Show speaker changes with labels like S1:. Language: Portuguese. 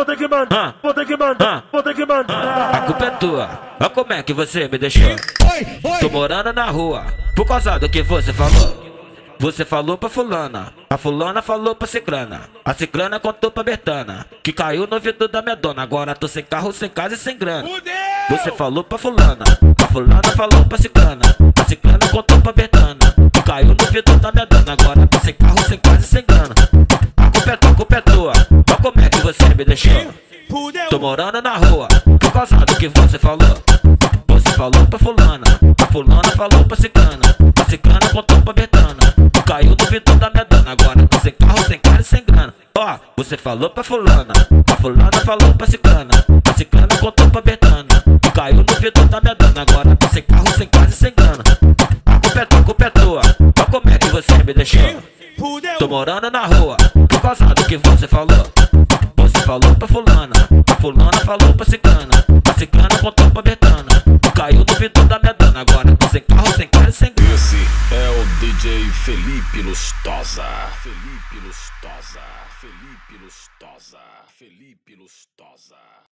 S1: vou ter que mandar, vou ter que mandar, vou ter que mandar.
S2: A culpa é tua. Olha como é que você me deixou. Tô morando na rua, por causa do que você falou. Você falou pra fulana, a fulana falou pra ciclana. A ciclana contou pra Bertana, que caiu no vidro da minha dona. Agora tô sem carro, sem casa e sem grana. Você falou pra fulana, a fulana falou pra ciclana. A ciclana contou pra Bertana, que caiu no vidro da minha dona. Agora como é que você me deixou. Tô morando na rua, por causa do que você falou. Você falou pra fulana, a fulana falou pra ciclana. A ciclana contou pra Bertana, que caiu no vidro da minha dona. Agora tô sem carro, sem casa e sem grana. Ó, você falou pra fulana, a fulana falou pra ciclana. A ciclana contou pra Bertana, que caiu no vidro da minha dona. Agora tô sem carro, sem casa e sem grana. A culpa é tua, a culpa é tua. Olha como é que você me deixou. Tô morando na rua, por causa do que você falou. Falou pra fulana, fulana falou pra ciclana. A ciclana contou pra Bertana, caiu no vidro da minha. Agora tô sem carro, sem casa sem.
S3: Esse é o DJ Felipe Lustosa. Felipe Lustosa. Felipe Lustosa. Felipe Lustosa.